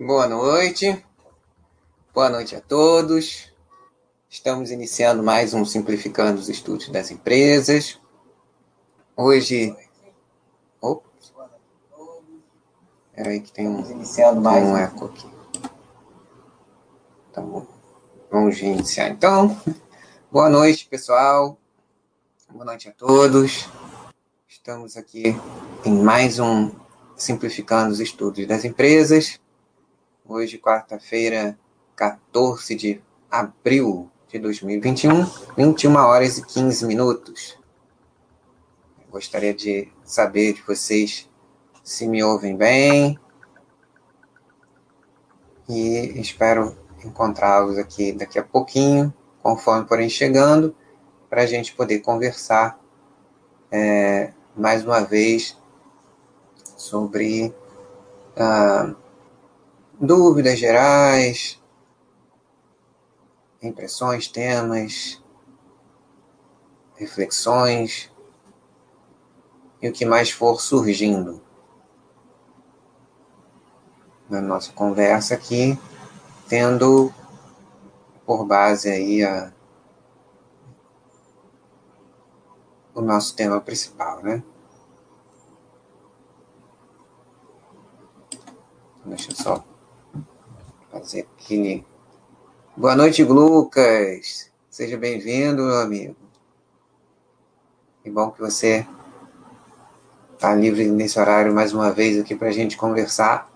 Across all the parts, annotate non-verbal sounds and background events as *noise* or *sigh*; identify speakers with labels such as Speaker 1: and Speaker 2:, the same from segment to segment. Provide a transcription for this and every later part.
Speaker 1: Boa noite. Boa noite a todos. Estamos iniciando mais um Simplificando os Estudos das Empresas. Hoje. Ops. Peraí, que tem um,
Speaker 2: iniciando mais
Speaker 1: um eco aqui. Tá bom. Vamos iniciar então. Boa noite, pessoal. Boa noite a todos. Estamos aqui em mais um Simplificando os Estudos das Empresas. Hoje, quarta-feira, 14 de abril de 2021, 21 horas e 15 minutos. Gostaria de saber de vocês se me ouvem bem. E espero encontrá-los aqui daqui a pouquinho, conforme forem chegando, para a gente poder conversar é, mais uma vez sobre ah, dúvidas gerais, impressões, temas, reflexões e o que mais for surgindo na nossa conversa aqui, tendo por base aí a, o nosso tema principal, né? Deixa eu só aquele. Boa noite, Lucas. Seja bem-vindo, meu amigo. Que bom que você está livre nesse horário mais uma vez aqui para a gente conversar.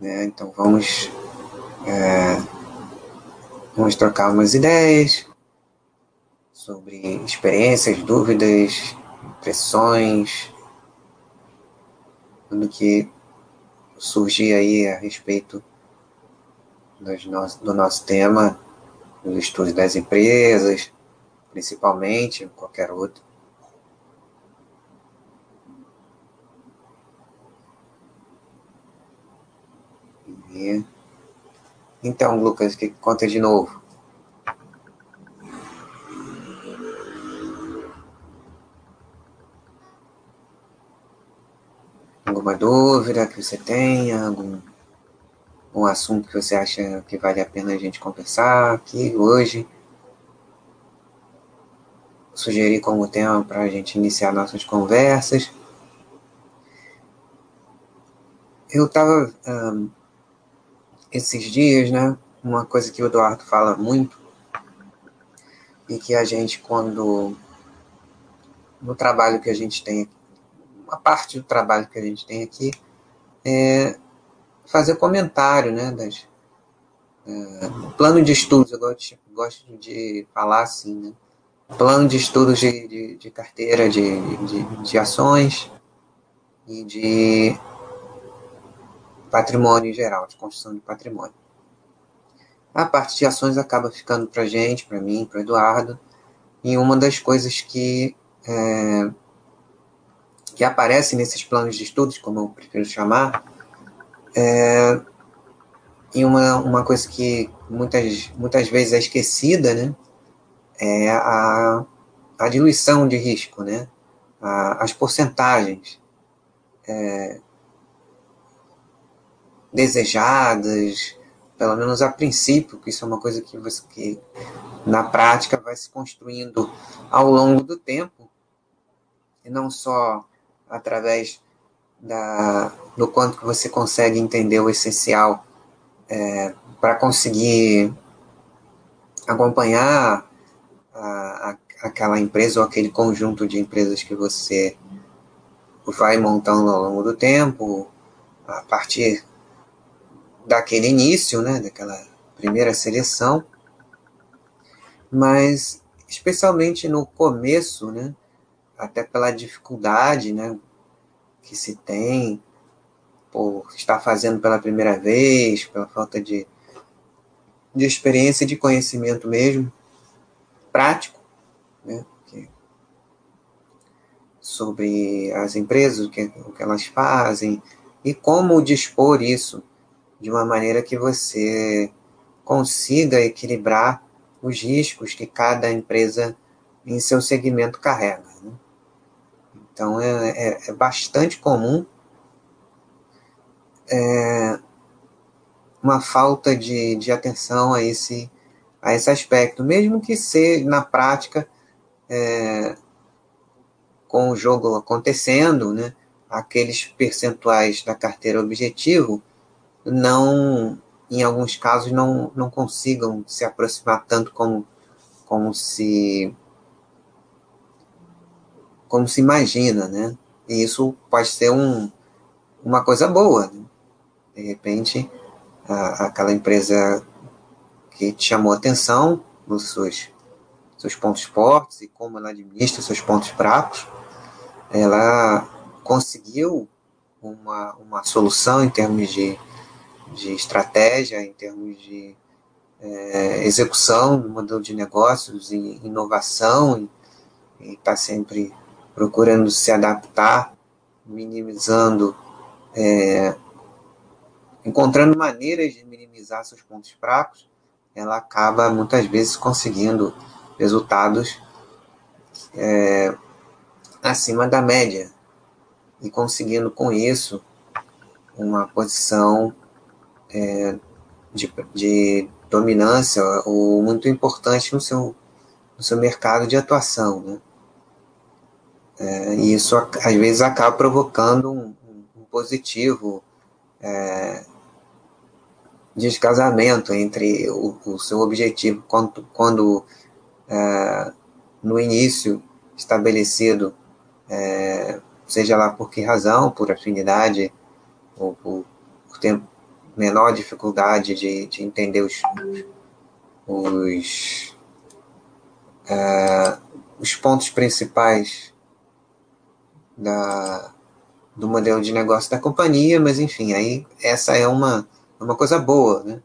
Speaker 1: Né? Então vamos, é, vamos trocar umas ideias sobre experiências, dúvidas, impressões, tudo que surgir aí a respeito do nosso tema, dos estudos das empresas, principalmente, qualquer outro. Então, Lucas, que conta de novo? Alguma dúvida que você tenha? Algum um assunto que você acha que vale a pena a gente conversar aqui hoje? Sugerir como tema para a gente iniciar nossas conversas. Eu estava um, esses dias, né? Uma coisa que o Eduardo fala muito e que a gente, quando no trabalho que a gente tem, uma parte do trabalho que a gente tem aqui, é fazer comentário, né, das, uh, plano de estudos, eu gosto, gosto de falar assim, né, plano de estudos de, de, de carteira de, de, de ações e de patrimônio em geral, de construção de patrimônio. A parte de ações acaba ficando para gente, para mim, para Eduardo, e uma das coisas que é, que aparece nesses planos de estudos, como eu prefiro chamar, é, e uma, uma coisa que muitas, muitas vezes é esquecida, né, é a, a diluição de risco, né, a, as porcentagens é, desejadas, pelo menos a princípio, que isso é uma coisa que, você, que na prática vai se construindo ao longo do tempo, e não só através da, do quanto que você consegue entender o essencial é, para conseguir acompanhar a, a, aquela empresa ou aquele conjunto de empresas que você vai montando ao longo do tempo, a partir daquele início, né, daquela primeira seleção, mas especialmente no começo, né, até pela dificuldade, né, que se tem por estar fazendo pela primeira vez, pela falta de, de experiência e de conhecimento mesmo, prático, né? sobre as empresas, o que, o que elas fazem e como dispor isso de uma maneira que você consiga equilibrar os riscos que cada empresa em seu segmento carrega. Né? Então é, é, é bastante comum é, uma falta de, de atenção a esse, a esse aspecto, mesmo que seja na prática, é, com o jogo acontecendo, né, aqueles percentuais da carteira objetivo não, em alguns casos, não, não consigam se aproximar tanto como, como se como se imagina, né? E isso pode ser um, uma coisa boa. Né? De repente, a, aquela empresa que te chamou atenção nos seus, seus pontos fortes e como ela administra seus pontos fracos, ela conseguiu uma, uma solução em termos de, de estratégia, em termos de é, execução do modelo de negócios e inovação, e está sempre procurando se adaptar, minimizando, é, encontrando maneiras de minimizar seus pontos fracos, ela acaba muitas vezes conseguindo resultados é, acima da média e conseguindo com isso uma posição é, de, de, dominância ou muito importante no seu, no seu mercado de atuação. Né? É, e isso às vezes acaba provocando um, um positivo é, descasamento entre o, o, seu objetivo quando, quando é, no início estabelecido é, seja lá por que razão, por afinidade, ou por, por ter menor dificuldade de, de entender os, os, uh, os pontos principais da, do modelo de negócio da companhia, mas enfim, aí essa é uma, uma coisa boa, né?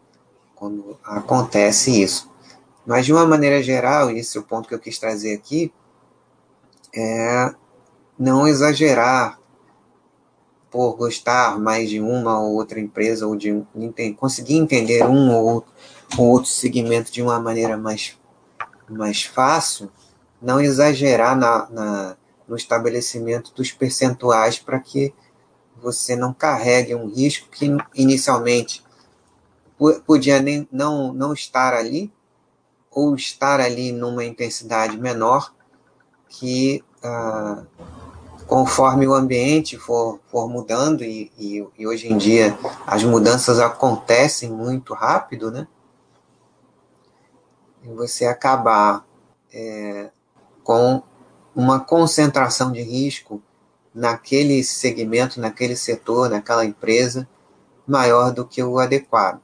Speaker 1: Quando acontece isso. Mas de uma maneira geral, e esse é o ponto que eu quis trazer aqui, é não exagerar por gostar mais de uma ou outra empresa ou de conseguir entender um ou outro segmento de uma maneira mais, mais fácil, não exagerar na, na no estabelecimento dos percentuais para que você não carregue um risco que inicialmente podia nem, não, não estar ali ou estar ali numa intensidade menor que ah, conforme o ambiente for, for mudando, e, e, e, hoje em dia as mudanças acontecem muito rápido, né? E você acabar é, com uma concentração de risco naquele segmento, naquele setor, naquela empresa, maior do que o adequado.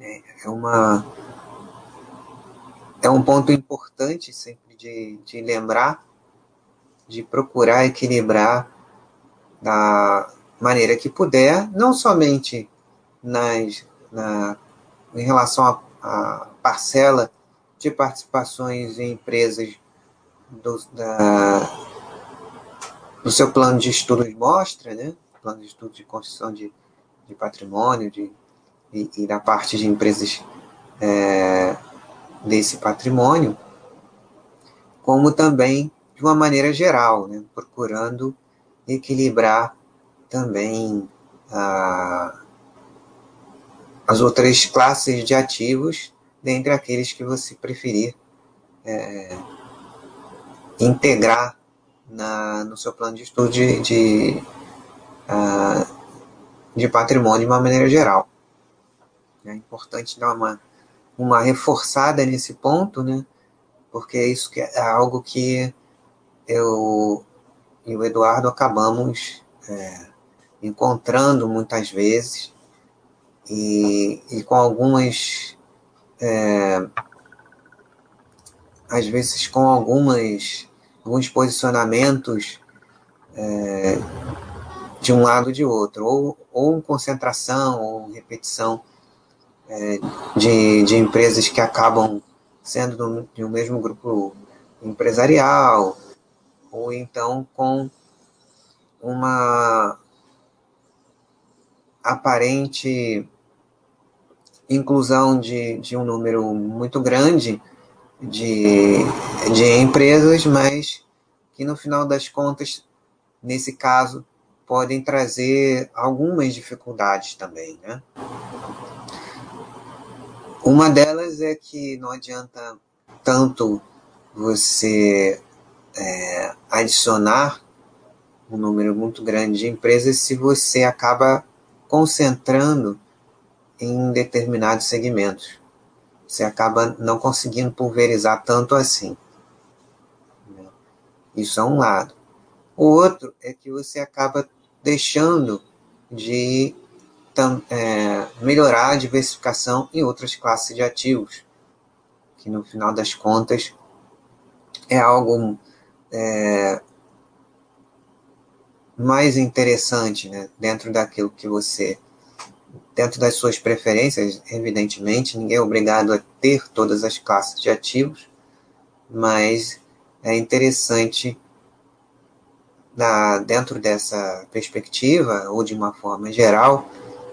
Speaker 1: É, é uma é um ponto importante sempre de, de lembrar de procurar equilibrar da maneira que puder, não somente nas, na, em relação à parcela de participações em empresas do, da, do seu plano de estudos mostra, né? plano de estudo de construção de, de patrimônio de, e, e da parte de empresas é, desse patrimônio, como também de uma maneira geral, né? procurando equilibrar também as outras classes de ativos dentre aqueles que você preferir é, integrar na, no seu plano de estudo de, de, uh, de patrimônio de uma maneira geral. É importante dar uma, uma reforçada nesse ponto, né? porque isso é algo que eu e o Eduardo acabamos é, encontrando muitas vezes e, e com algumas é, às vezes com algumas alguns posicionamentos é, de um lado ou de outro ou, ou concentração ou repetição é, de, de empresas que acabam sendo do, de um mesmo grupo empresarial ou então com uma aparente inclusão de, de um número muito grande de, de empresas, mas que no final das contas, nesse caso, podem trazer algumas dificuldades também, né? Uma delas é que não adianta tanto você é, adicionar um número muito grande de empresas se você acaba concentrando em determinados segmentos. Você acaba não conseguindo pulverizar tanto assim. Isso é um lado. O outro é que você acaba deixando de é, melhorar a diversificação em outras classes de ativos, que no final das contas é algo é, mais interessante né, dentro daquilo que você, dentro das suas preferências, evidentemente, ninguém é obrigado a ter todas as classes de ativos, mas é interessante na, dentro dessa perspectiva, ou de uma forma geral,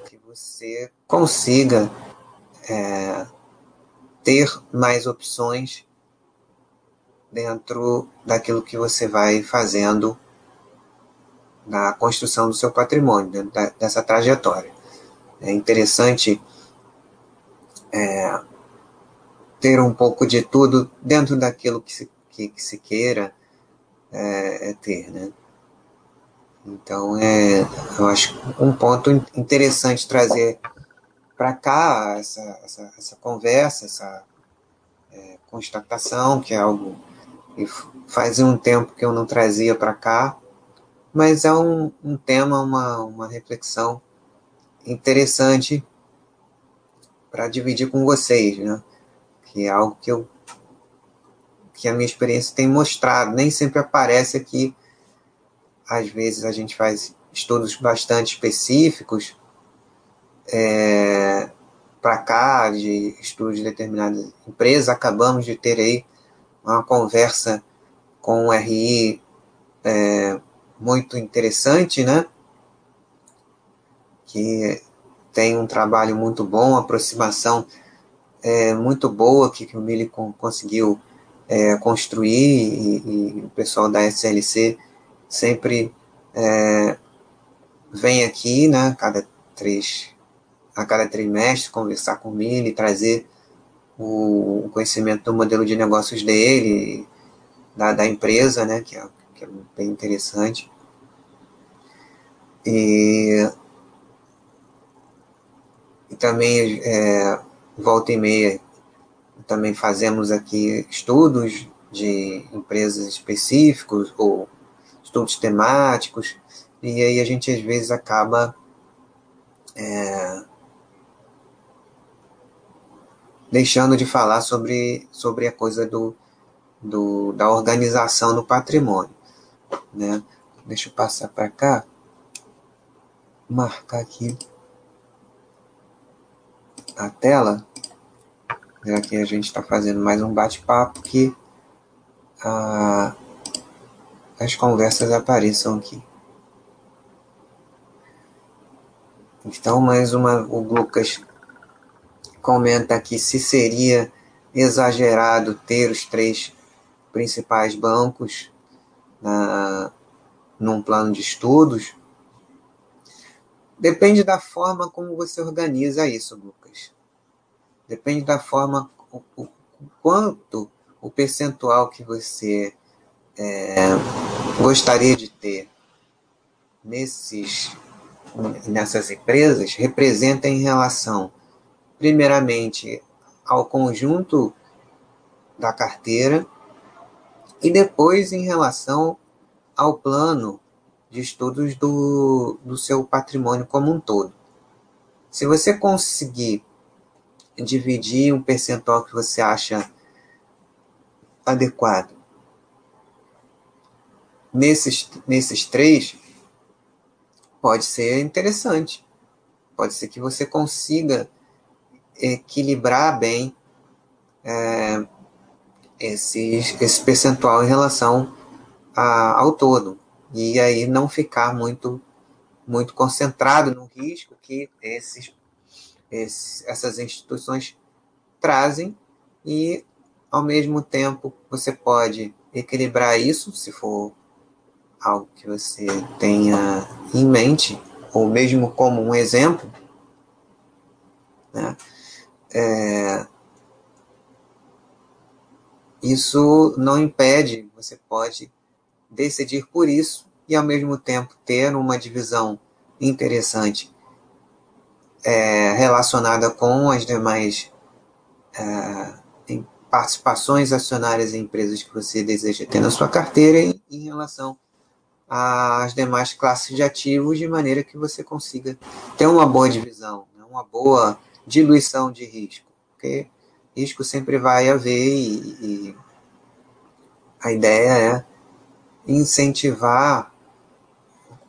Speaker 1: que você consiga é, ter mais opções dentro daquilo que você vai fazendo na construção do seu patrimônio, dentro da, dessa trajetória. É interessante é, ter um pouco de tudo dentro daquilo que se, que, que se queira é, é ter, né? Então, é, eu acho um ponto interessante trazer para cá essa, essa, essa, conversa, essa é, constatação, que é algo que faz um tempo que eu não trazia para cá, mas é um, um tema, uma, uma reflexão interessante para dividir com vocês, né? Que é algo que eu que a minha experiência tem mostrado, nem sempre aparece aqui às vezes a gente faz estudos bastante específicos é, para cá, de estudos de determinadas empresas. Acabamos de ter aí uma conversa com o RI é, muito interessante, né? Que tem um trabalho muito bom, aproximação é, muito boa que, que o Mili conseguiu é, construir e, e, o pessoal da SLC sempre é, vem aqui, né, cada três, a cada trimestre, conversar com ele, trazer o, conhecimento do modelo de negócios dele, da, da empresa, né, que é, que é bem interessante. E, e também, é, volta e meia, também fazemos aqui estudos de empresas específicos ou estudos temáticos, e aí a gente às vezes acaba é, deixando de falar sobre, sobre a coisa do, do, da organização do patrimônio. Né? Deixa eu passar para cá, marcar aqui a tela, já que a gente está fazendo mais um bate-papo que a as conversas apareçam aqui. Então, mais uma, o Lucas comenta aqui se seria exagerado ter os três principais bancos na, num plano de estudos. Depende da forma como você organiza isso, Lucas. Depende da forma, o, o quanto o percentual que você é, gostaria de ter nesses, nessas empresas representa em relação, primeiramente, ao conjunto da carteira e depois em relação ao plano de estudos do, do seu patrimônio como um todo. Se você conseguir dividir um percentual que você acha adequado nesses, nesses três, pode ser interessante. Pode ser que você consiga equilibrar bem é, esse, esse percentual em relação a, ao todo. E aí não ficar muito, muito concentrado no risco que esses, esses, essas instituições trazem e, ao mesmo tempo, você pode equilibrar isso, se for algo que você tenha em mente, ou mesmo como um exemplo, né? É, isso não impede, você pode decidir por isso e ao mesmo tempo ter uma divisão interessante é, relacionada com as demais é, participações acionárias em empresas que você deseja ter na sua carteira em, em relação às demais classes de ativos, de maneira que você consiga ter uma boa divisão, né, uma boa diluição de risco, porque risco sempre vai haver e, e a ideia é incentivar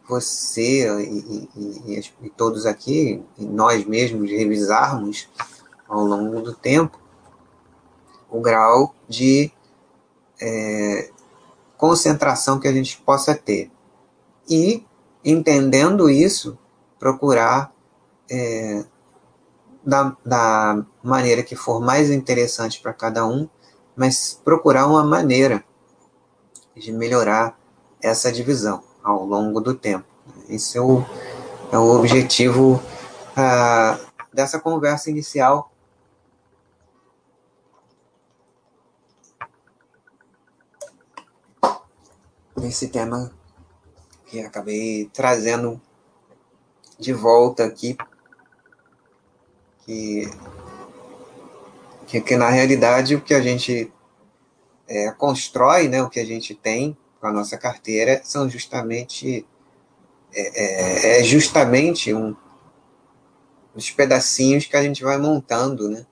Speaker 1: você e, e, e, todos aqui, nós mesmos, revisarmos ao longo do tempo o grau de é, concentração que a gente possa ter. E, entendendo isso, procurar, é, da, da maneira que for mais interessante para cada um, mas procurar uma maneira de melhorar essa divisão ao longo do tempo. Esse é o, é o objetivo ah, dessa conversa inicial. Nesse tema que acabei trazendo de volta aqui, que, que, que na realidade o que a gente é, constrói, né, o que a gente tem com a nossa carteira, são justamente é, é, é justamente um, os pedacinhos que a gente vai montando, né,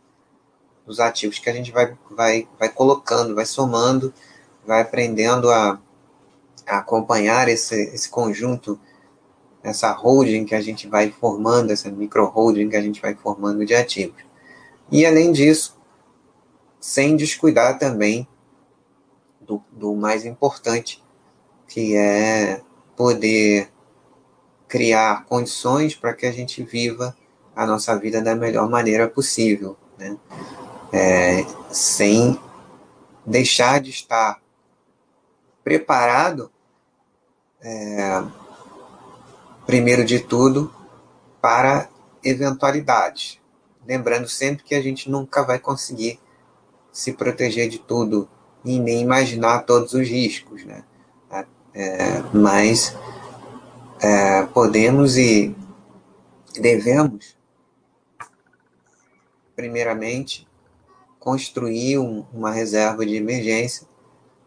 Speaker 1: os ativos que a gente vai, vai, vai colocando, vai somando, vai aprendendo a, a acompanhar esse, esse conjunto, essa holding que a gente vai formando, essa micro holding que a gente vai formando de ativos. E além disso, sem descuidar também do, do mais importante, que é poder criar condições para que a gente viva a nossa vida da melhor maneira possível, né? É, sem deixar de estar preparado, é, primeiro de tudo, para eventualidades. Lembrando sempre que a gente nunca vai conseguir se proteger de tudo e nem imaginar todos os riscos, né? É, mas é, podemos e devemos, primeiramente, construir um, uma reserva de emergência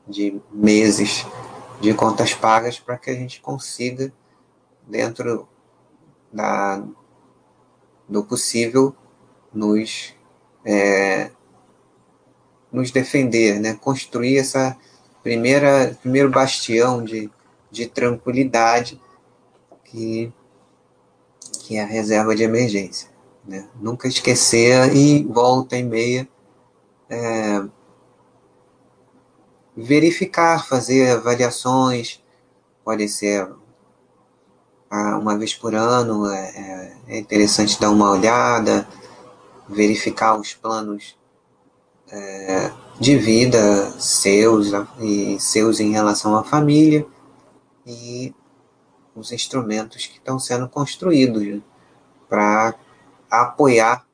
Speaker 1: de meses de contas pagas para que a gente consiga, dentro da, do possível, nos é, nos defender, né? construir essa primeira primeiro bastião de, de tranquilidade que, que é a reserva de emergência. Né? Nunca esquecer e volta e meia é, verificar, fazer avaliações, pode ser uma vez por ano, é, é, é interessante dar uma olhada, verificar os planos é, de vida seus e seus em relação à família e os instrumentos que estão sendo construídos para apoiar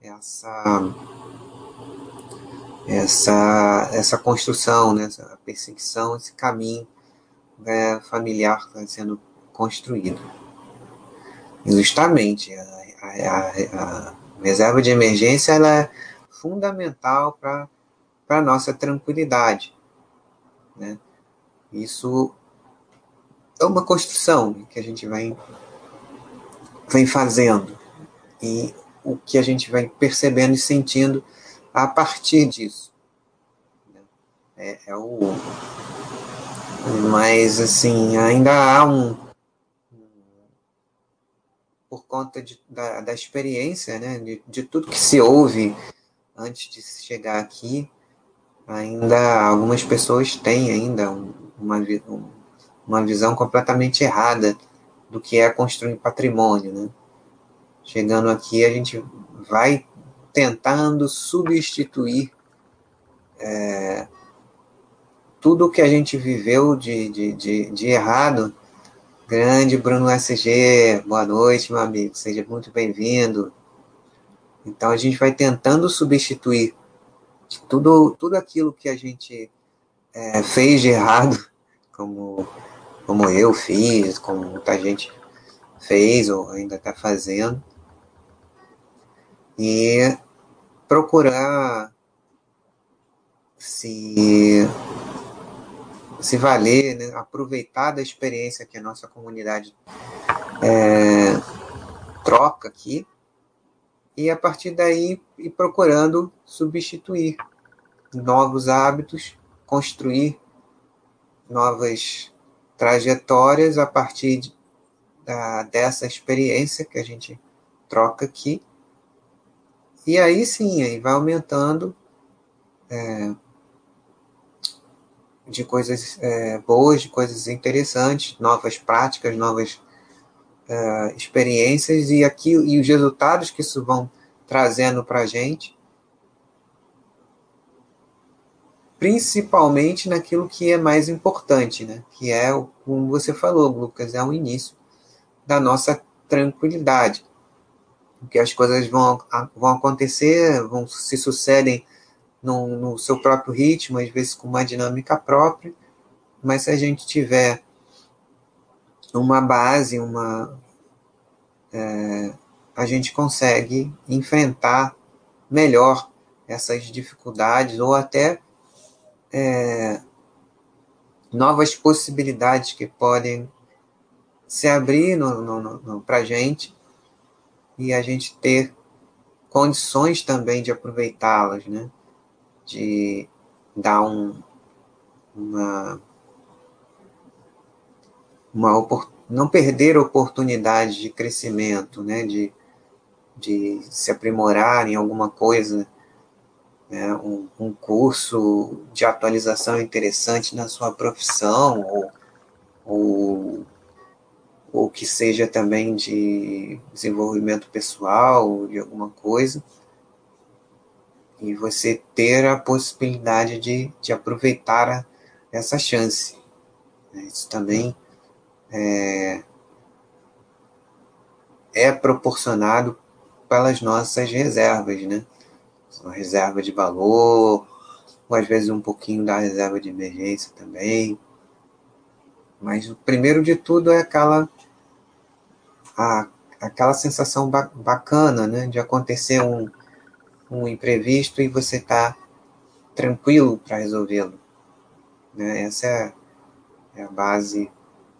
Speaker 1: essa essa essa construção, né, essa perseguição, esse caminho né, familiar que está sendo construído. Justamente a, a, a, reserva de emergência ela é fundamental para a nossa tranquilidade. Né? Isso é uma construção que a gente vai, vem fazendo e o que a gente vai percebendo e sentindo a partir disso. Né? É, é o. Mas, assim, ainda há um. Por conta de, da, da experiência, né, de, de tudo que se ouve antes de chegar aqui, ainda algumas pessoas têm ainda uma, uma visão completamente errada do que é construir patrimônio. Né? Chegando aqui, a gente vai tentando substituir é, tudo que a gente viveu de, de, de, de errado. Grande Bruno SG, boa noite, meu amigo, seja muito bem-vindo. Então a gente vai tentando substituir tudo, tudo aquilo que a gente é, fez de errado, *laughs* como, como eu fiz, como muita gente fez ou ainda está fazendo, e procurar se, se valer, né, aproveitar da experiência que a nossa comunidade é, troca aqui, e a partir daí ir procurando substituir novos hábitos, construir novas trajetórias a partir de, da, dessa experiência que a gente troca aqui. E aí sim, aí vai aumentando é, de coisas é, boas, de coisas interessantes, novas práticas, novas é, experiências e aqui e os resultados que isso vão trazendo para a gente, principalmente naquilo que é mais importante, né? Que é, como você falou, Lucas, é o início da nossa tranquilidade. Porque as coisas vão, vão acontecer, vão se sucedem no, no seu próprio ritmo, às vezes com uma dinâmica própria, mas se a gente tiver uma base, uma, é, a gente consegue enfrentar melhor essas dificuldades ou até é, novas possibilidades que podem se abrir para a gente e a gente ter condições também de aproveitá-las, né? De dar um, uma, uma não perder oportunidade de crescimento, né? De, de se aprimorar em alguma coisa, né? um, um curso de atualização interessante na sua profissão ou, ou ou que seja também de desenvolvimento pessoal, de alguma coisa, e você ter a possibilidade de, de aproveitar a, essa chance. Isso também é, é proporcionado pelas nossas reservas, né? Uma reserva de valor, ou às vezes um pouquinho da reserva de emergência também. Mas o primeiro de tudo é aquela a, aquela sensação ba bacana, né, de acontecer um, um imprevisto e você tá tranquilo para resolvê-lo. Né? Essa é, é a base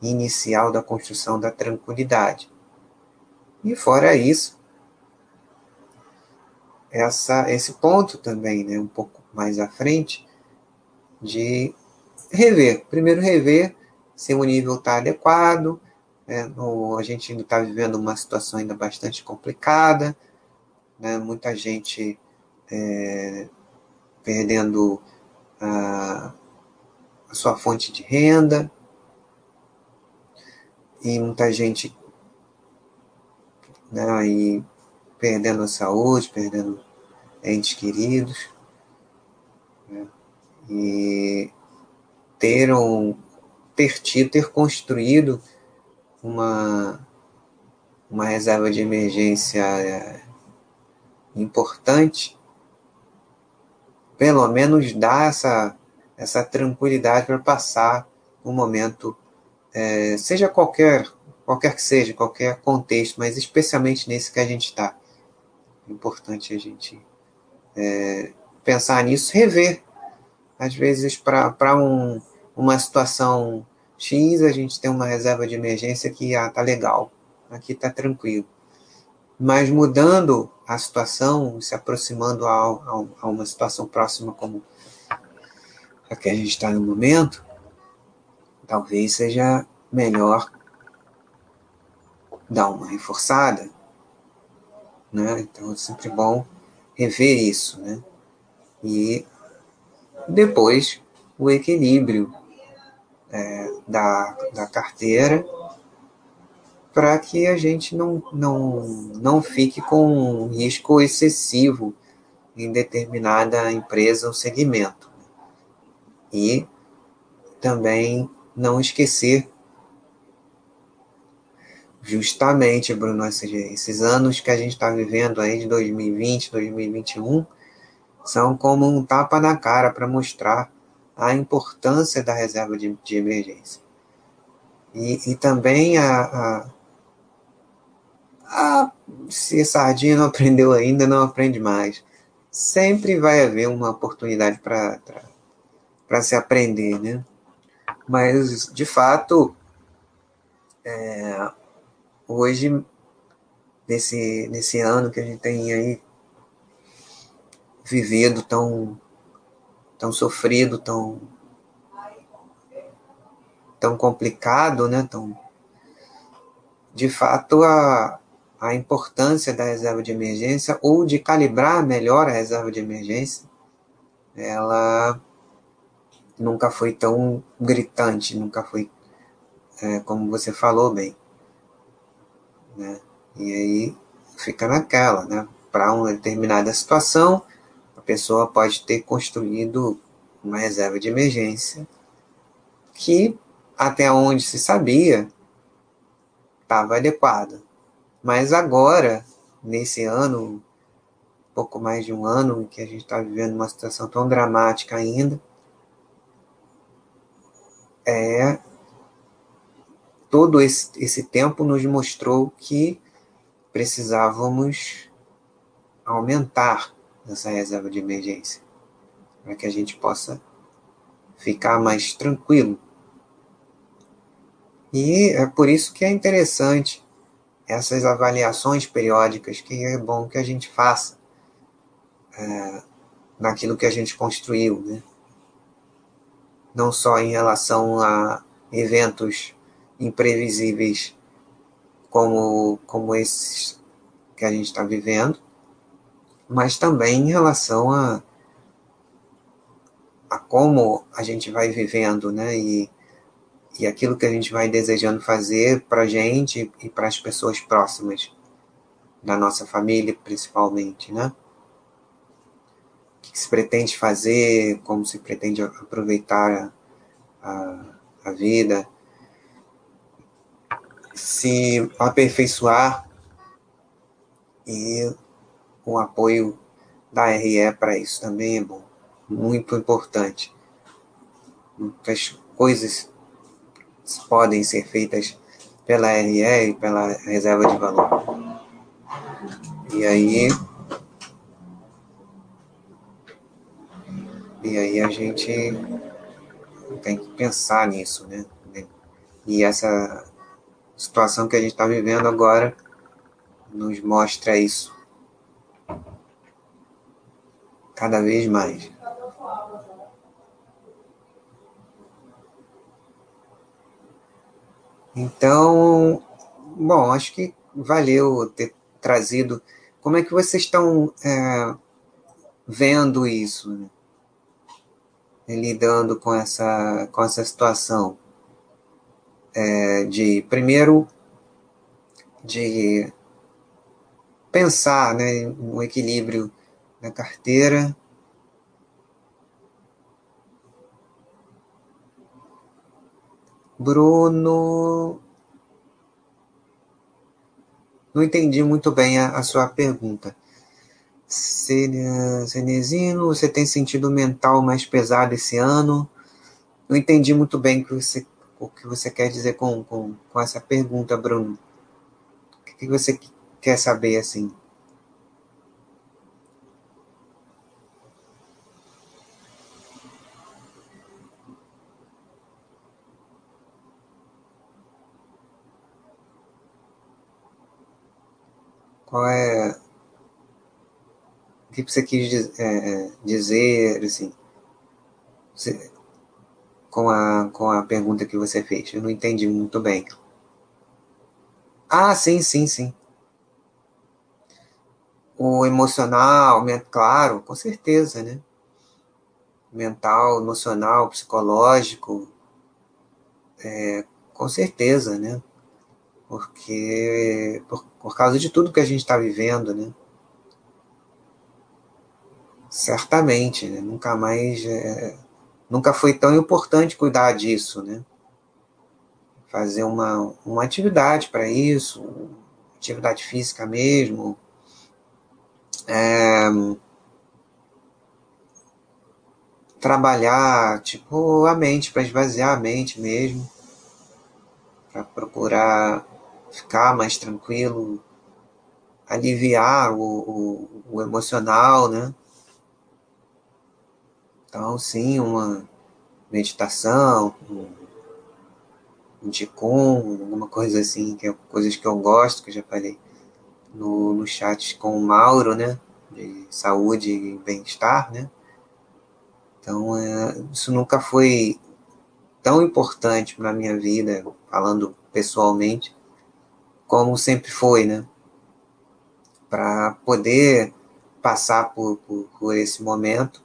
Speaker 1: inicial da construção da tranquilidade. E fora isso, essa, esse ponto também, né, um pouco mais à frente, de rever. Primeiro, rever se o nível está adequado, né? A gente ainda está vivendo uma situação ainda bastante complicada, né? muita gente é, perdendo a, a sua fonte de renda, e muita gente né, e perdendo a saúde, perdendo entes queridos, né, e ter, um, ter tido, ter construído uma, uma reserva de emergência é, importante, pelo menos dá essa, essa tranquilidade para passar um momento, é, seja qualquer, qualquer que seja, qualquer contexto, mas especialmente nesse que a gente está. É importante a gente é, pensar nisso, rever. Às vezes, para um, uma situação X, a gente tem uma reserva de emergência que ah, tá legal, aqui tá tranquilo. Mas mudando a situação, se aproximando a, a, a uma situação próxima como a que a gente está no momento, talvez seja melhor dar uma reforçada, né? Então é sempre bom rever isso, né? E depois o equilíbrio é, da, da carteira para que a gente não, não, não fique com um risco excessivo em determinada empresa ou segmento. E também não esquecer justamente, Bruno, esses anos que a gente está vivendo aí de 2020, 2021, são como um tapa na cara para mostrar a importância da reserva de, de emergência. E, e também a, a, a, se sardinha não aprendeu ainda, não aprende mais. Sempre vai haver uma oportunidade para se aprender, né? Mas, de fato, é, hoje, nesse, nesse ano que a gente tem aí vivido tão tão sofrido, tão tão complicado, né? Tão de fato a a importância da reserva de emergência ou de calibrar melhor a reserva de emergência, ela nunca foi tão gritante, nunca foi é, como você falou bem, né? E aí fica naquela, né? Para uma determinada situação, a pessoa pode ter construído uma reserva de emergência que, até onde se sabia, estava adequada. Mas agora, nesse ano, pouco mais de um ano, que a gente está vivendo uma situação tão dramática ainda, é, todo esse, esse tempo nos mostrou que precisávamos aumentar nessa reserva de emergência, para que a gente possa ficar mais tranquilo. E é por isso que é interessante essas avaliações periódicas que é bom que a gente faça é, naquilo que a gente construiu, né? Não só em relação a eventos imprevisíveis como, como esses que a gente está vivendo, mas também em relação a, a como a gente vai vivendo, né? E, e aquilo que a gente vai desejando fazer para a gente e para as pessoas próximas da nossa família, principalmente, né? O que se pretende fazer, como se pretende aproveitar a, a, a vida, se aperfeiçoar e o apoio da RE para isso também é bom, muito importante. Muitas coisas podem ser feitas pela RE e pela reserva de valor. E aí e aí a gente tem que pensar nisso, né? E essa situação que a gente está vivendo agora nos mostra isso cada vez mais. Então, bom, acho que valeu ter trazido. Como é que vocês estão é, vendo isso, né? Lidando com essa, com essa situação? É, de, primeiro, de pensar né, um equilíbrio na carteira. Bruno. Não entendi muito bem a, a sua pergunta. Cenezino, você tem sentido mental mais pesado esse ano? Não entendi muito bem o que você, o que você quer dizer com, com, com essa pergunta, Bruno. O que você quer saber assim? Qual é. O que você quis é, é, dizer, assim, você, com, a, com a pergunta que você fez? Eu não entendi muito bem. Ah, sim, sim, sim. O emocional, claro, com certeza, né? Mental, emocional, psicológico, é, com certeza, né? Porque por, por causa de tudo que a gente está vivendo, né? Certamente, né? nunca mais é, nunca foi tão importante cuidar disso, né? Fazer uma, uma atividade para isso, atividade física mesmo. É, trabalhar, tipo, a mente, para esvaziar a mente mesmo, para procurar ficar mais tranquilo, aliviar o, o, o emocional, né? Então, sim, uma meditação, um, um ticum, alguma coisa assim, que é coisas que eu gosto, que eu já falei no, no chat com o Mauro, né? De saúde e bem-estar, né? Então, é, isso nunca foi tão importante para minha vida, falando pessoalmente, como sempre foi, né? para poder passar por, por, por, esse momento.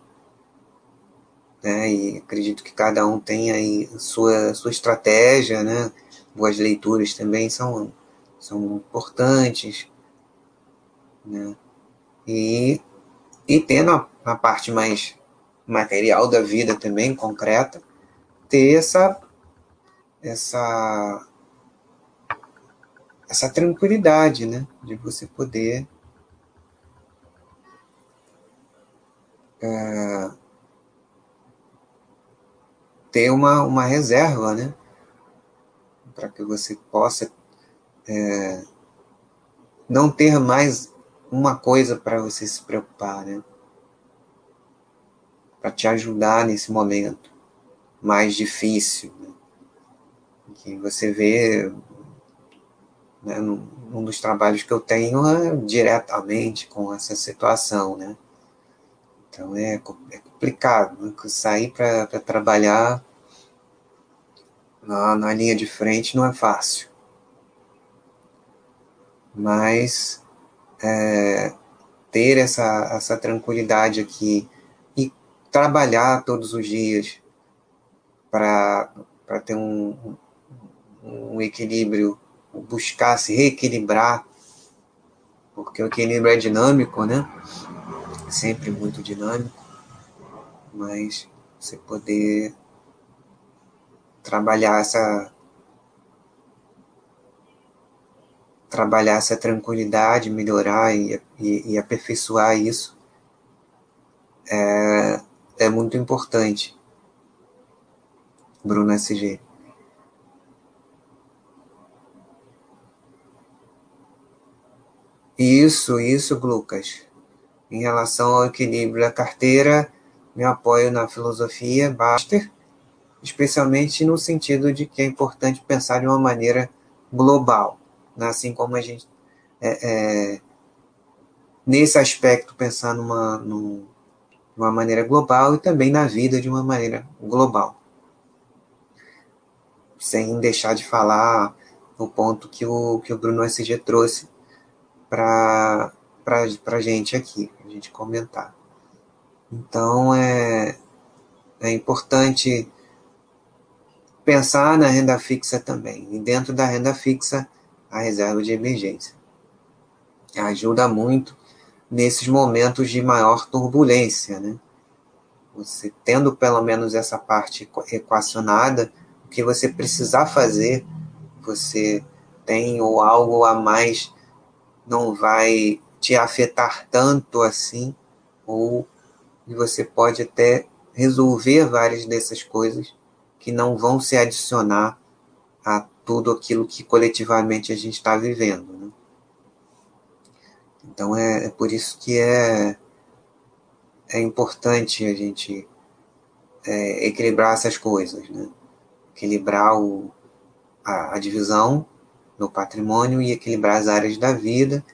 Speaker 1: Né? E acredito que cada um tem aí sua, sua estratégia, né? Boas leituras também são, são importantes, né? E, e tendo a, a parte mais material da vida também, concreta, ter essa, essa, essa tranquilidade, né? De você poder é, ter uma, uma reserva, né? Para que você possa é, não ter mais uma coisa para você se preocupar, né? Para te ajudar nesse momento mais difícil, né? que você vê né, num dos trabalhos que eu tenho é diretamente com essa situação, né? Então é, é complicado. Né? Sair para trabalhar na, na linha de frente não é fácil. Mas é, ter essa, essa tranquilidade aqui e trabalhar todos os dias para ter um, um equilíbrio, buscar se reequilibrar, porque o equilíbrio é dinâmico, né? Sempre muito dinâmico, mas você poder trabalhar essa trabalhar essa tranquilidade, melhorar e, e, e aperfeiçoar isso é, é muito importante. Bruno SG. Isso, isso, Lucas. Em relação ao equilíbrio da carteira, me apoio na filosofia Baster, especialmente no sentido de que é importante pensar de uma maneira global, né? assim como a gente é, é, nesse aspecto pensar numa, numa maneira global e também na vida de uma maneira global, sem deixar de falar o ponto que o que o Bruno SG trouxe para a gente aqui, gente comentar. Então é, é importante pensar na renda fixa também. E dentro da renda fixa, a reserva de emergência. Ajuda muito nesses momentos de maior turbulência, né? Você tendo pelo menos essa parte equacionada, o que você precisar fazer, você tem ou algo a mais não vai te afetar tanto assim, ou você pode até resolver várias dessas coisas que não vão se adicionar a tudo aquilo que coletivamente a gente está vivendo. Né? Então é, é, por isso que é, é importante a gente é, equilibrar essas coisas, né? equilibrar o, a, a divisão no patrimônio e equilibrar as áreas da vida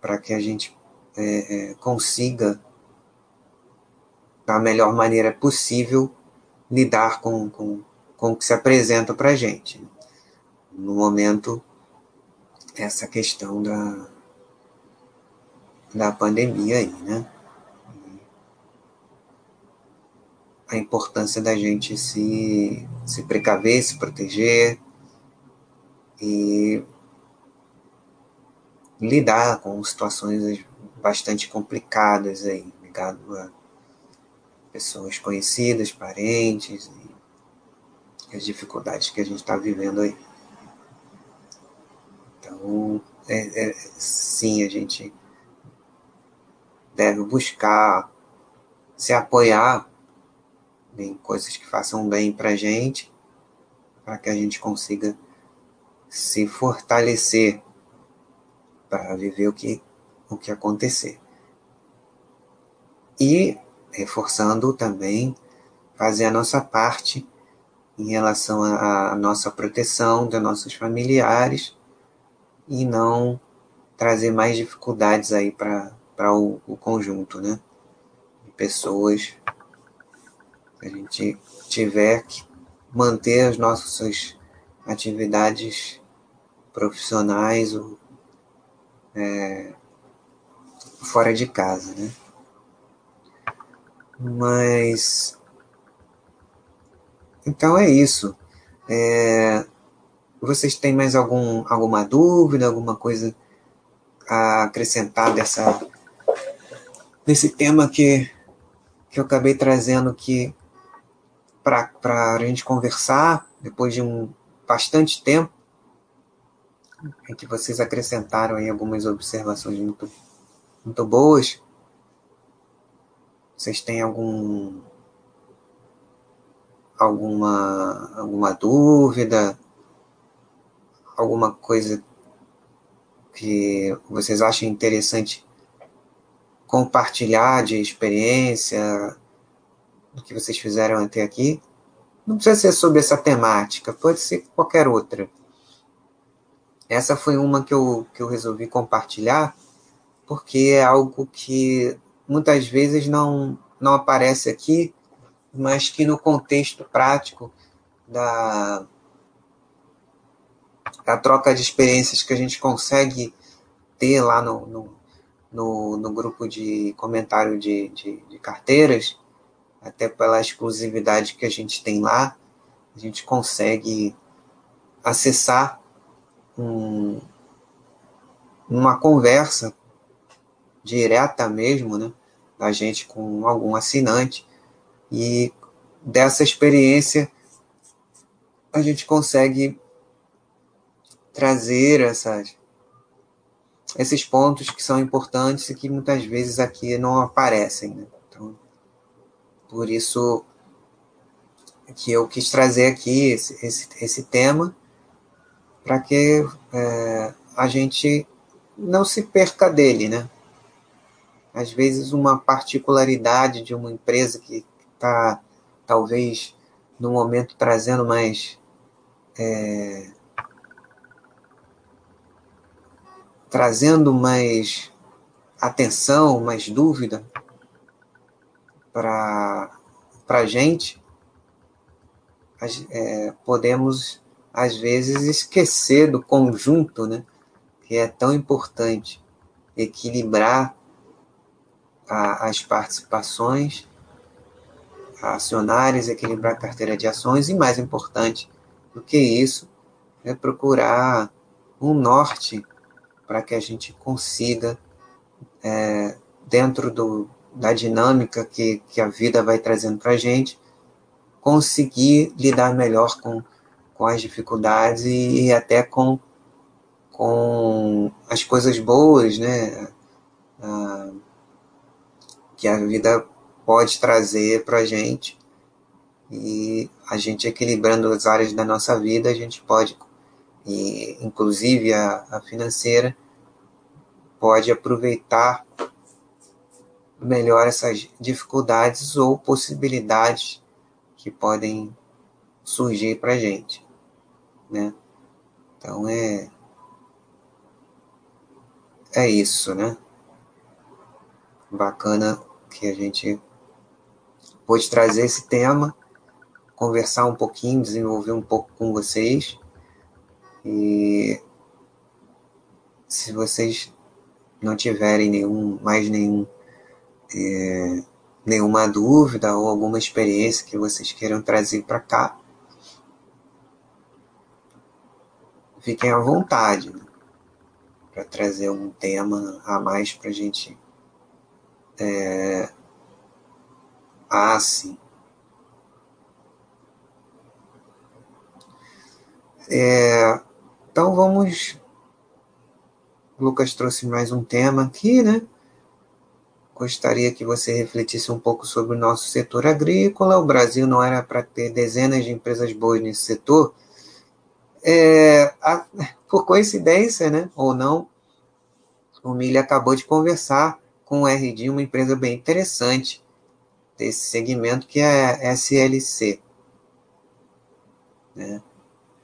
Speaker 1: para que a gente é, é, consiga, da melhor maneira possível, lidar com, com, com o que se apresenta para a gente. No momento, essa questão da, da pandemia aí, né? A importância da gente se, se precaver, se proteger e lidar com situações bastante complicadas aí, ligado a, pessoas conhecidas, parentes e as dificuldades que a gente está vivendo aí. Então, é, é, sim, a gente deve buscar se apoiar em coisas que façam bem para gente, para que a gente consiga se fortalecer para viver o que, o que acontecer. E reforçando também fazer a nossa parte em relação à nossa proteção dos nossos familiares e não trazer mais dificuldades aí para o, o conjunto, né? De pessoas. A gente tiver que manter as nossas atividades profissionais é, fora de casa, né? Mas então é isso. É, vocês têm mais algum, alguma dúvida, alguma coisa a acrescentar dessa, desse tema que, que eu acabei trazendo aqui para a gente conversar depois de um bastante tempo em que vocês acrescentaram aí algumas observações muito, muito boas. Vocês têm algum alguma alguma dúvida, alguma coisa que vocês achem interessante compartilhar de experiência do que vocês fizeram até aqui. Não precisa ser sobre essa temática, pode ser qualquer outra. Essa foi uma que eu, que eu resolvi compartilhar, porque é algo que muitas vezes não, não aparece aqui, mas que no contexto prático da, a troca de experiências que a gente consegue ter lá no, no, no, no grupo de comentário de, de, de, carteiras, até pela exclusividade que a gente tem lá, a gente consegue acessar um, uma conversa direta mesmo, né, da gente com algum assinante, e dessa experiência a gente consegue trazer essas, esses pontos que são importantes e que muitas vezes aqui não aparecem. Né? Então, por isso que eu quis trazer aqui esse, esse, esse tema para que é, a gente não se perca dele, né? Às vezes uma particularidade de uma empresa que está talvez no momento trazendo mais é, trazendo mais atenção, mais dúvida para a gente, é, podemos às vezes esquecer do conjunto, né, que é tão importante, equilibrar a, as participações acionárias, equilibrar a carteira de ações e mais importante do que isso é procurar um norte para que a gente consiga, é, dentro do, da dinâmica que, que a vida vai trazendo para a gente, conseguir lidar melhor com, com as dificuldades e, até com, com as coisas boas, né? Ah, que a vida pode trazer para a gente. E a gente equilibrando as áreas da nossa vida, a gente pode e inclusive a, a financeira, pode aproveitar melhor essas dificuldades ou possibilidades que podem surgir para a gente, né? Então é é isso, né? Bacana que a gente pôde trazer esse tema, conversar um pouquinho, desenvolver um pouco com vocês e se vocês não tiverem nenhum, mais nenhum, é, nenhuma dúvida ou alguma experiência que vocês queiram trazer para cá, fiquem à vontade né, para trazer um tema a mais para a gente é, Ah, sim. É, então vamos. Lucas trouxe mais um tema aqui, né? Gostaria que você refletisse um pouco sobre o nosso setor agrícola. O Brasil não era para ter dezenas de empresas boas nesse setor. É, a, por coincidência, né, ou não, o Milha acabou de conversar com o RD, uma empresa bem interessante desse segmento, que é a SLC. Né?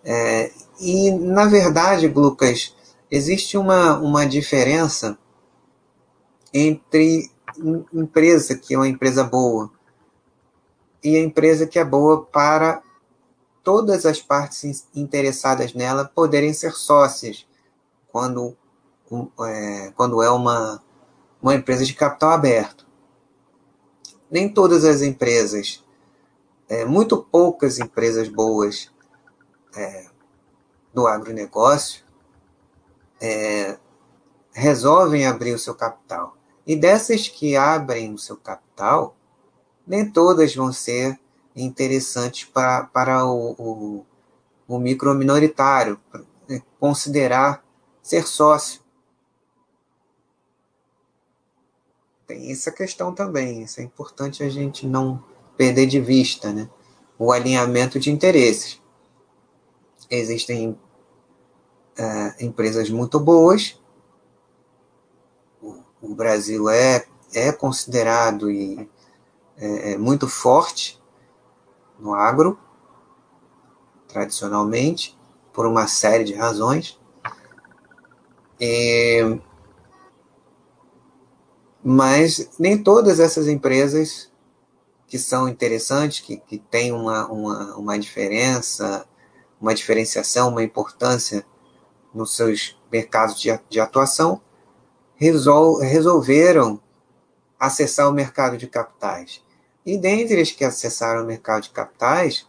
Speaker 1: É, e, na verdade, Lucas, existe uma, uma diferença entre empresa que é uma empresa boa e a empresa que é boa para todas as partes interessadas nela poderem ser sócias quando, é, quando é uma, uma empresa de capital aberto. Nem todas as empresas, é, muito poucas empresas boas é, do agronegócio é, resolvem abrir o seu capital. E dessas que abrem o seu capital, nem todas vão ser interessantes para, para o, o, o micro minoritário, né, considerar ser sócio. Tem essa questão também, isso é importante a gente não perder de vista, né? O alinhamento de interesses. Existem é, empresas muito boas. O, o, Brasil é, é considerado e é, é muito forte no agro, tradicionalmente, por uma série de razões. E, mas nem todas essas empresas que são interessantes, que, que têm uma, uma, uma diferença, uma diferenciação, uma importância nos seus mercados de, de atuação, resol, resolveram acessar o mercado de capitais. E dentre as que acessaram o mercado de capitais,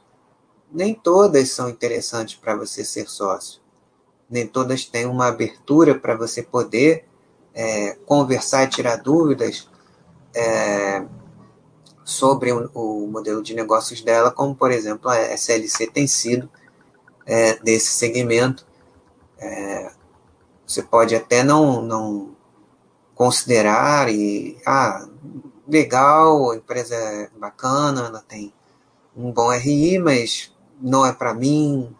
Speaker 1: nem todas são interessantes para você ser sócio. Nem todas têm uma abertura para você poder é, conversar e tirar dúvidas é, sobre o, o, modelo de negócios dela, como, por exemplo, a SLC tem sido é, desse segmento é, você pode até não, não considerar e ah, legal, a empresa é bacana, ela tem um bom RI, mas não é para mim,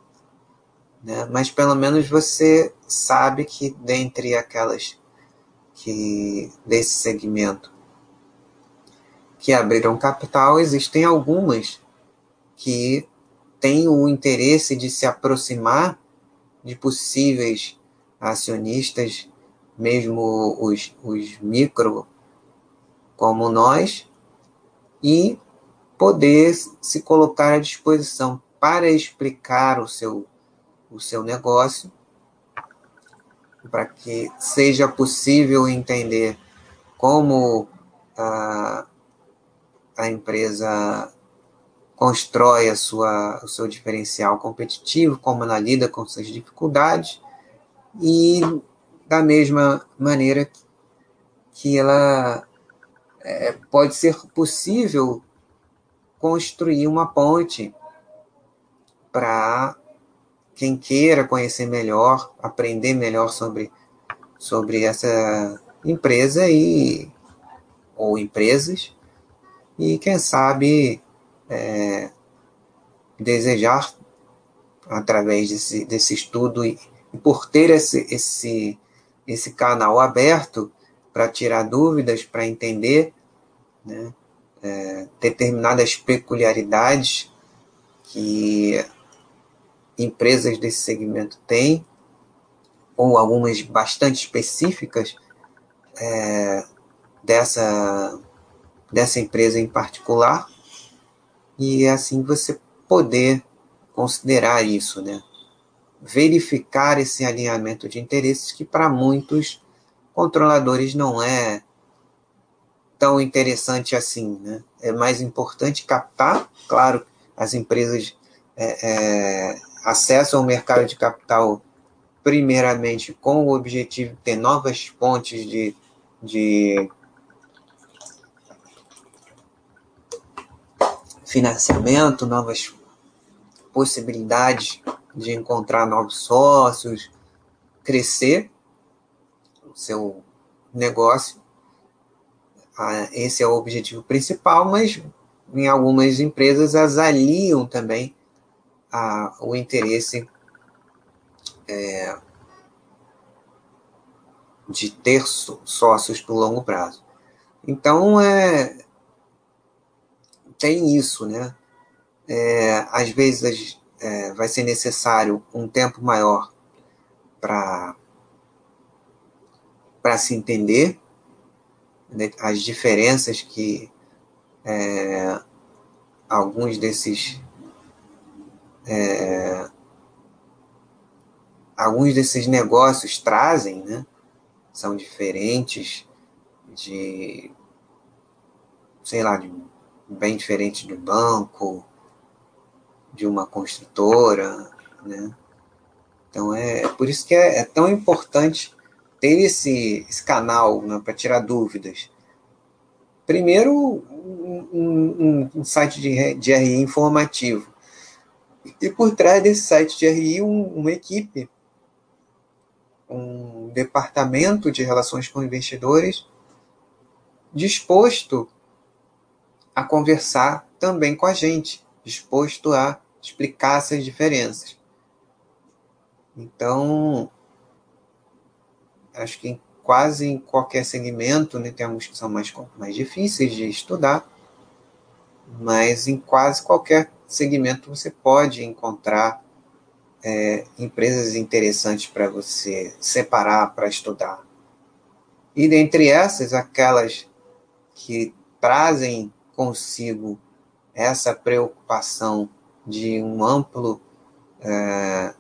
Speaker 1: né? Mas pelo menos você sabe que dentre aquelas que desse segmento que abriram capital, existem algumas que têm o interesse de se aproximar de possíveis acionistas, mesmo os, os micro como nós, e poder se colocar à disposição para explicar o seu, o seu negócio, para que seja possível entender como a, a empresa constrói a sua, o seu diferencial competitivo, como ela lida com suas dificuldades, e da mesma maneira que ela é, pode ser possível construir uma ponte para quem queira conhecer melhor, aprender melhor sobre, sobre essa empresa e ou empresas. E quem sabe é, desejar, através desse, desse estudo, e, e por ter esse, esse, esse canal aberto para tirar dúvidas, para entender né, é, determinadas peculiaridades que empresas desse segmento têm, ou algumas bastante específicas é, dessa, dessa empresa em particular, e é assim você poder considerar isso, né? Verificar esse alinhamento de interesses que para muitos controladores não é tão interessante assim, né? É mais importante captar, claro, as empresas é, é, acessam o mercado de capital primeiramente com o objetivo de ter novas pontes de, de financiamento, novas possibilidades de encontrar novos sócios, crescer o seu negócio. Ah, esse é o objetivo principal, mas em algumas empresas as aliam também a, o interesse é, de ter sócios por longo prazo. Então, é, tem isso, né? É, às vezes é, vai ser necessário um tempo maior para para se entender as diferenças que é, alguns desses é, alguns desses negócios trazem, né? São diferentes de, sei lá, de, bem diferente do banco, de uma construtora, né? Então é por isso que é, é tão importante ter esse, esse canal né, para tirar dúvidas. Primeiro, um, um, um site de, de RI informativo. E por trás desse site de RI, um, uma equipe, um departamento de relações com investidores disposto a conversar também com a gente, disposto a explicar essas diferenças. Então, acho que quase em qualquer segmento, né, tem alguns que são mais, mais difíceis de estudar, mas em quase qualquer segmento você pode encontrar é, empresas interessantes para você separar para estudar. E dentre essas, aquelas que trazem consigo essa preocupação de um amplo, é,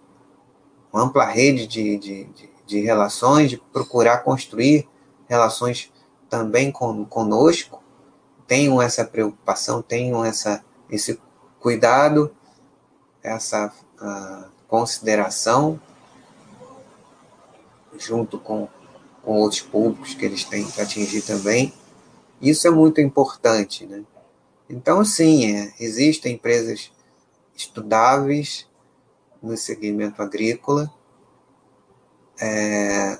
Speaker 1: uma ampla rede de, de, de, de, relações, de procurar construir relações também com, conosco, tenham essa preocupação, tenham essa, esse cuidado, essa uh, consideração, junto com, com outros públicos que eles têm que atingir também. Isso é muito importante, né? Então, sim, é, existem empresas estudáveis no segmento agrícola. É,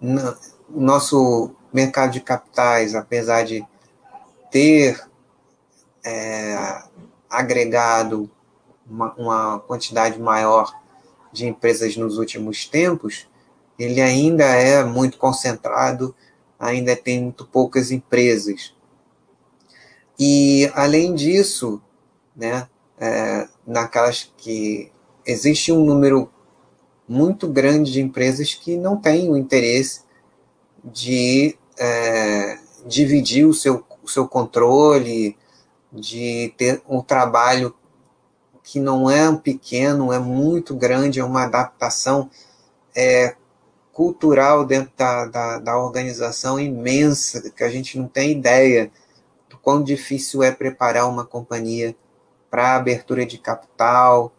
Speaker 1: o nosso mercado de capitais, apesar de ter é, agregado uma, uma quantidade maior de empresas nos últimos tempos, ele ainda é muito concentrado, ainda tem muito poucas empresas. E, além disso, né, é, naquelas que existe um número muito grande de empresas que não têm o interesse de é, dividir o seu, o seu controle, de ter um trabalho que não é pequeno, é muito grande, é uma adaptação é, cultural dentro da, da, da organização imensa, que a gente não tem ideia do quão difícil é preparar uma companhia para abertura de capital,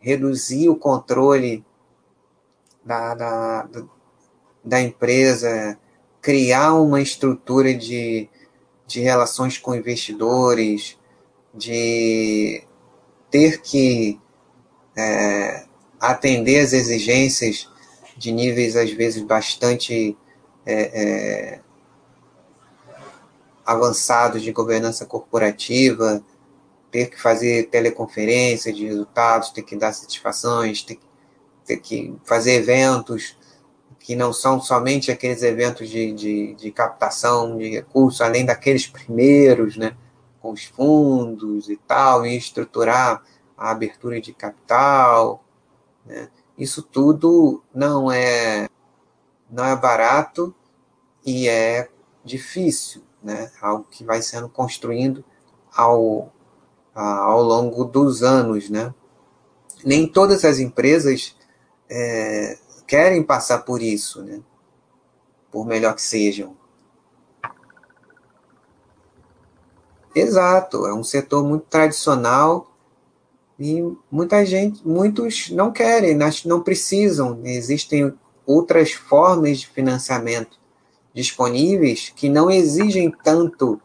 Speaker 1: reduzir o controle da, da, da empresa, criar uma estrutura de, de relações com investidores, de ter que é, atender às exigências de níveis, às vezes, bastante é, é, avançados de governança corporativa, ter que fazer teleconferência de resultados, ter que dar satisfações, ter, ter que fazer eventos que não são somente aqueles eventos de, de, de captação de recursos, além daqueles primeiros, né? com os fundos e tal, e estruturar a abertura de capital. Né? Isso tudo não é, não é barato e é difícil, né? algo que vai sendo construindo ao, ao longo dos anos. Né? Nem todas as empresas é, querem passar por isso, né? por melhor que sejam. Exato, é um setor muito tradicional e muita gente, muitos não querem, não precisam. Existem outras formas de financiamento disponíveis que não exigem tanto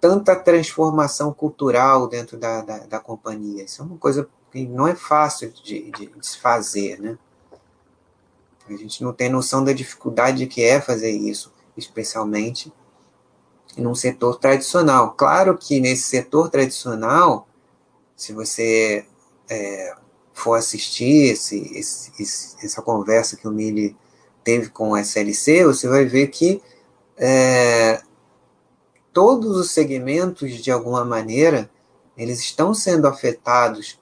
Speaker 1: tanta transformação cultural dentro da, da, da, companhia. Isso é uma coisa que não é fácil de, de, de se fazer, né? A gente não tem noção da dificuldade que é fazer isso, especialmente num setor tradicional. Claro que nesse setor tradicional, se você é, for assistir esse, esse, essa conversa que o Mili teve com o SLC, você vai ver que é, todos os segmentos, de alguma maneira, eles estão sendo afetados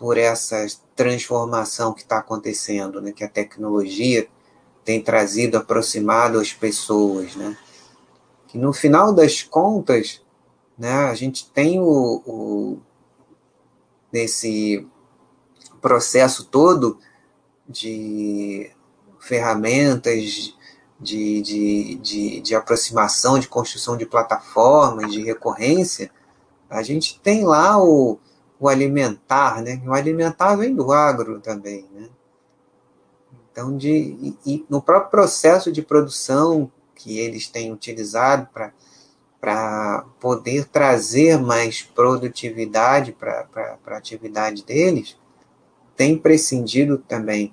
Speaker 1: por essa transformação que está acontecendo, né, que a tecnologia tem trazido, aproximado as pessoas, né, que no final das contas, né, a gente tem o, o nesse processo todo de ferramentas de, de, de, de aproximação, de construção de plataformas, de recorrência, a gente tem lá o, o alimentar, né? O alimentar vem do agro também, né? Então, de, e, e no próprio processo de produção que eles têm utilizado para poder trazer mais produtividade para a atividade deles, tem prescindido também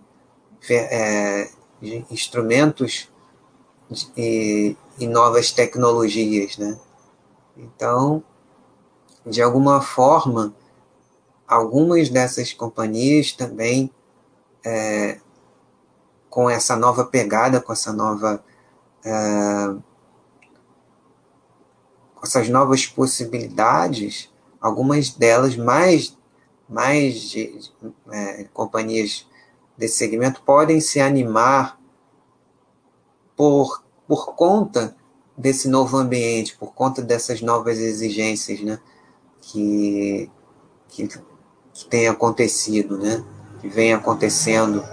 Speaker 1: é, de instrumentos e, e novas tecnologias, né? Então, de alguma forma, algumas dessas companhias também, é, com essa nova pegada, com essa nova. É, com essas novas possibilidades, algumas delas mais, mais de, é, companhias desse segmento podem se animar por, por conta desse novo ambiente, por conta dessas novas exigências né, que, que, que tem acontecido, né, que vem acontecendo,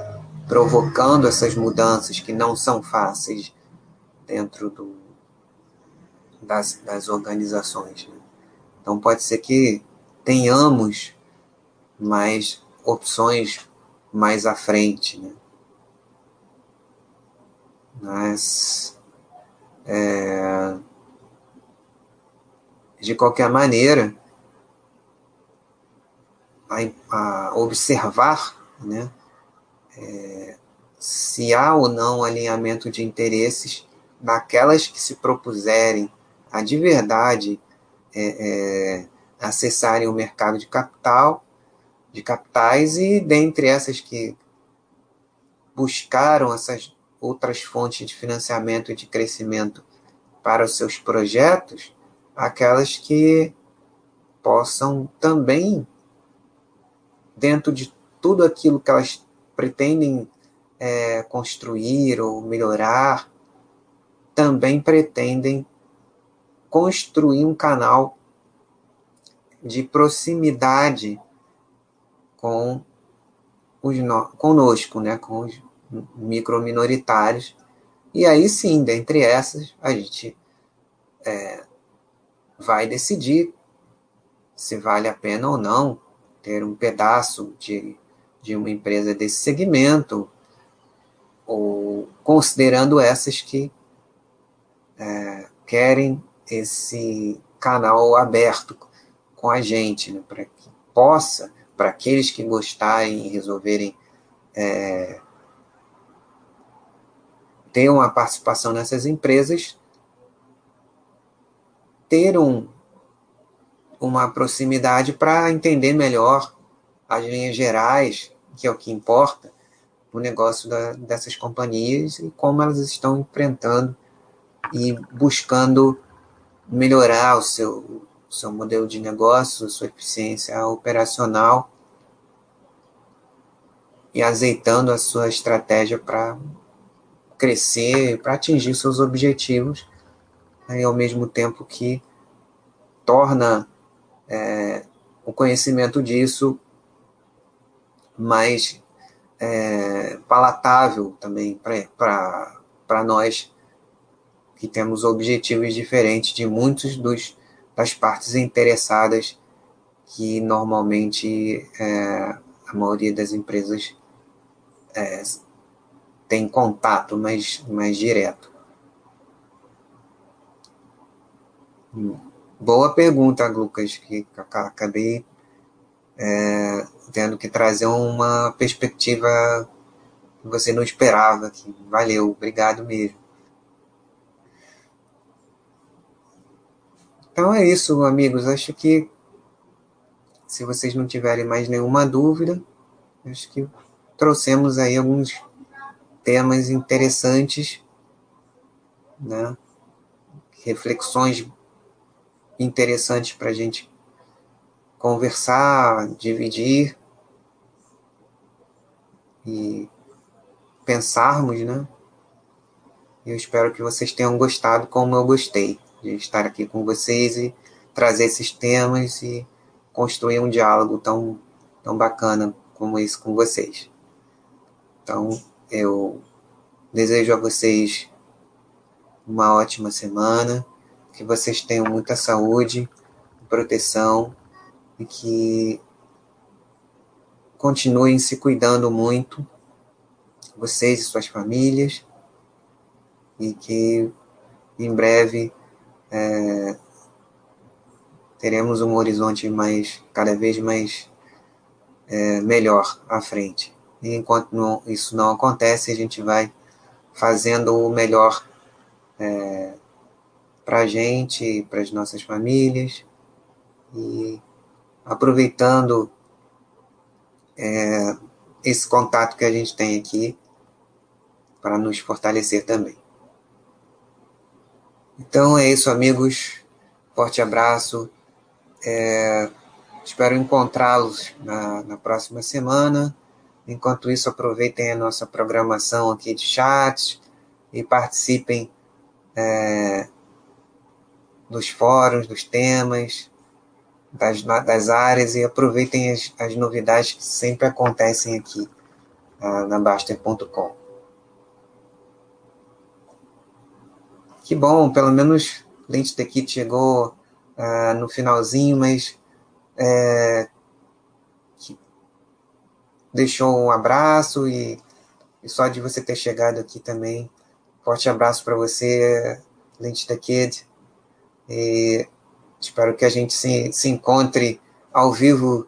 Speaker 1: provocando essas mudanças que não são fáceis dentro do, das, das organizações. Né. Então, pode ser que tenhamos mais opções mais à frente. Né? Mas, é, de qualquer maneira, a, a observar né, é, se há ou não alinhamento de interesses daquelas que se propuserem a de verdade é, é, acessarem o mercado de capital, de capitais, e dentre essas que buscaram essas outras fontes de financiamento e de crescimento para os seus projetos, aquelas que possam também, dentro de tudo aquilo que elas pretendem é, construir ou melhorar, também pretendem construir um canal de proximidade com os conosco, né, com os microminoritários. E aí sim, dentre essas, a gente é, vai decidir se vale a pena ou não ter um pedaço de, de uma empresa desse segmento, ou considerando essas que é, querem esse canal aberto com a gente, né, para que possa, para aqueles que gostarem e resolverem é, ter uma participação nessas empresas, ter um, uma proximidade para entender melhor as linhas gerais, que é o que importa, o negócio da, dessas companhias e como elas estão enfrentando e buscando melhorar o seu, seu modelo de negócio, sua eficiência operacional e azeitando a sua estratégia para crescer, para atingir seus objetivos, e ao mesmo tempo que torna é, o conhecimento disso mais é, palatável também para nós que temos objetivos diferentes de muitos dos, das partes interessadas que normalmente é, a maioria das empresas é, tem contato mais, mais direto. Boa pergunta, Lucas, que acabei é, tendo que trazer uma perspectiva que você não esperava. Que valeu, obrigado mesmo. Então é isso, amigos. Acho que se vocês não tiverem mais nenhuma dúvida, acho que trouxemos aí alguns temas interessantes, né? reflexões interessantes para a gente conversar, dividir e pensarmos, né? Eu espero que vocês tenham gostado como eu gostei de estar aqui com vocês e trazer esses temas e construir um diálogo tão, tão bacana como esse com vocês. Então, eu desejo a vocês uma ótima semana, que vocês tenham muita saúde, proteção e que continuem se cuidando muito, vocês e suas famílias, e que em breve é, teremos um horizonte mais cada vez mais é, melhor à frente. E enquanto não, isso não acontece, a gente vai fazendo o melhor é, para a gente, para as nossas famílias, e aproveitando é, esse contato que a gente tem aqui para nos fortalecer também. Então é isso, amigos. Forte abraço. É, espero encontrá-los na, na próxima semana. Enquanto isso, aproveitem a nossa programação aqui de chat e participem é, dos fóruns, dos temas, das, das áreas e aproveitem as, as novidades que sempre acontecem aqui uh, na Baster.com. Que bom, pelo menos Lente The Kit chegou uh, no finalzinho, mas é, deixou um abraço e, e, só de você ter chegado aqui também. Forte abraço para você, Lente The Kid. E espero que a gente se, se encontre ao vivo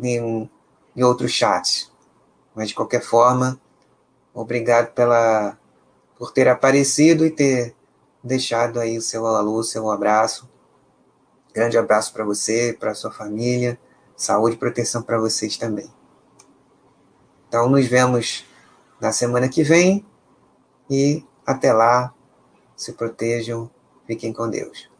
Speaker 1: em, em outros chats. Mas de qualquer forma, obrigado pela por ter aparecido e ter deixado aí o seu alô, o seu abraço. Grande abraço para você, para sua família. Saúde e proteção para vocês também. Então, nos vemos na semana que vem e até lá, se protejam, fiquem com Deus.